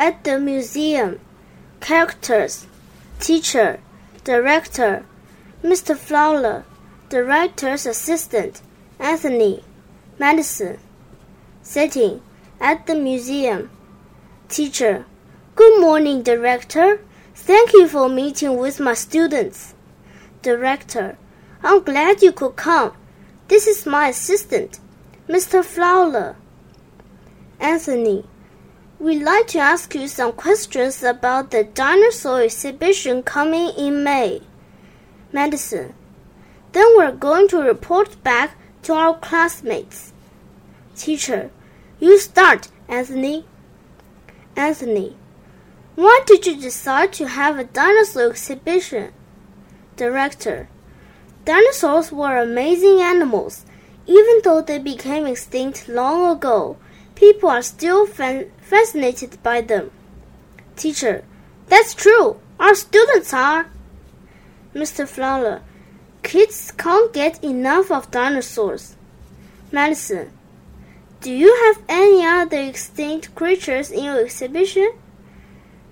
at the museum. Characters Teacher, Director, Mr. Fowler, Director's Assistant, Anthony, Madison. Setting At the museum. Teacher, Good morning, Director. Thank you for meeting with my students. Director, I'm glad you could come. This is my assistant, Mr. Fowler. Anthony, we'd like to ask you some questions about the dinosaur exhibition coming in May. Madison. Then we're going to report back to our classmates. Teacher, you start, Anthony. Anthony, why did you decide to have a dinosaur exhibition? Director, dinosaurs were amazing animals. Even though they became extinct long ago, people are still fan- fascinated by them. Teacher, that's true. Our students are. Mr. Fowler, kids can't get enough of dinosaurs. Madison, do you have any other extinct creatures in your exhibition?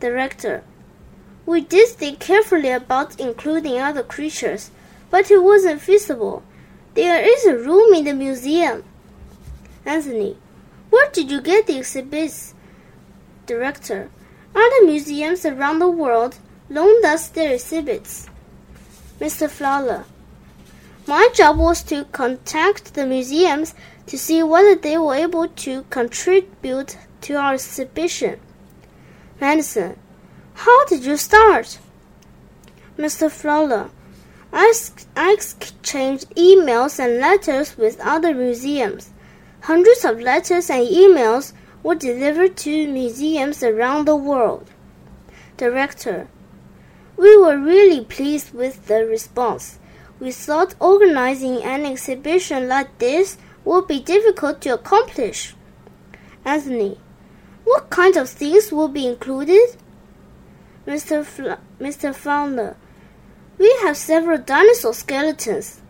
Director, we did think carefully about including other creatures, but it wasn't feasible. There is a room in the museum. Anthony, where did you get the exhibits? Director, other museums around the world loaned us their exhibits. Mr. Fowler, my job was to contact the museums to see whether they were able to contribute to our exhibition. Madison. how did you start? Mr. Fowler, I, I exchanged emails and letters with other museums. Hundreds of letters and emails were delivered to museums around the world. Director, we were really pleased with the response. We thought organizing an exhibition like this would be difficult to accomplish. Anthony, what kinds of things will be included? Mr. Mr. Fowler, we have several dinosaur skeletons.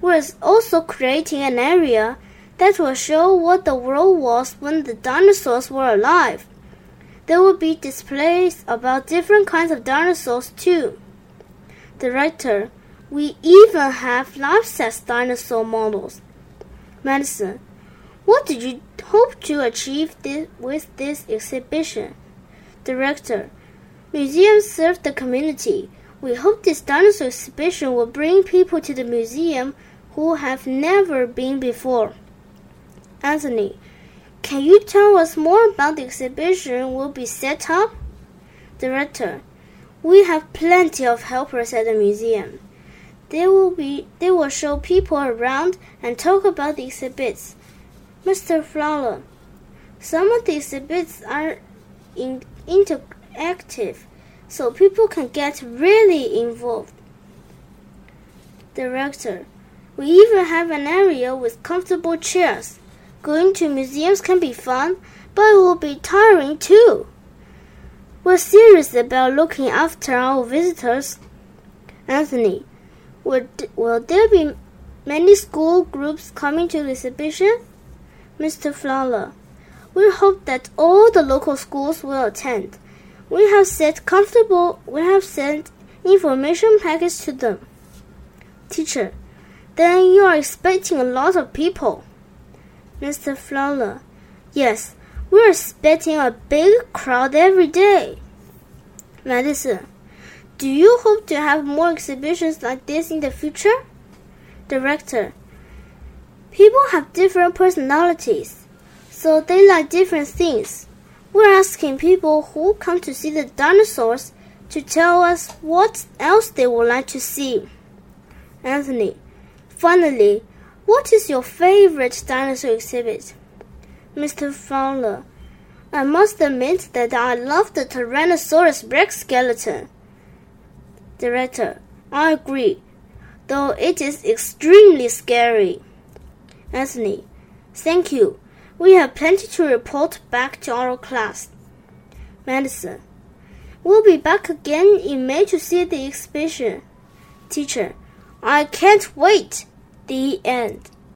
We're also creating an area that will show what the world was when the dinosaurs were alive. There will be displays about different kinds of dinosaurs too. Director, we even have life-size dinosaur models. Madison, what did you hope to achieve this, with this exhibition? Director, museums serve the community. We hope this dinosaur exhibition will bring people to the museum who have never been before. Anthony, can you tell us more about the exhibition will be set up? Director, we have plenty of helpers at the museum. They will be they will show people around and talk about the exhibits. Mr. Fowler, some of the exhibits are in, interactive, so people can get really involved. Director, we even have an area with comfortable chairs. Going to museums can be fun, but it will be tiring too. We're serious about looking after our visitors. Anthony, will, will there be many school groups coming to the exhibition? Mr. Fowler, we hope that all the local schools will attend. We have sent comfortable we have sent information packets to them. Teacher, then you are expecting a lot of people. Mr. Fowler, yes, we're expecting a big crowd every day. Madison, do you hope to have more exhibitions like this in the future? Director, people have different personalities, so they like different things. We're asking people who come to see the dinosaurs to tell us what else they would like to see. Anthony, finally, what is your favorite dinosaur exhibit? Mr. Fowler, I must admit that I love the Tyrannosaurus Rex skeleton. Director, I agree, though it is extremely scary. Anthony, thank you. We have plenty to report back to our class. Madison. we'll be back again in May to see the exhibition. Teacher, I can't wait. The end.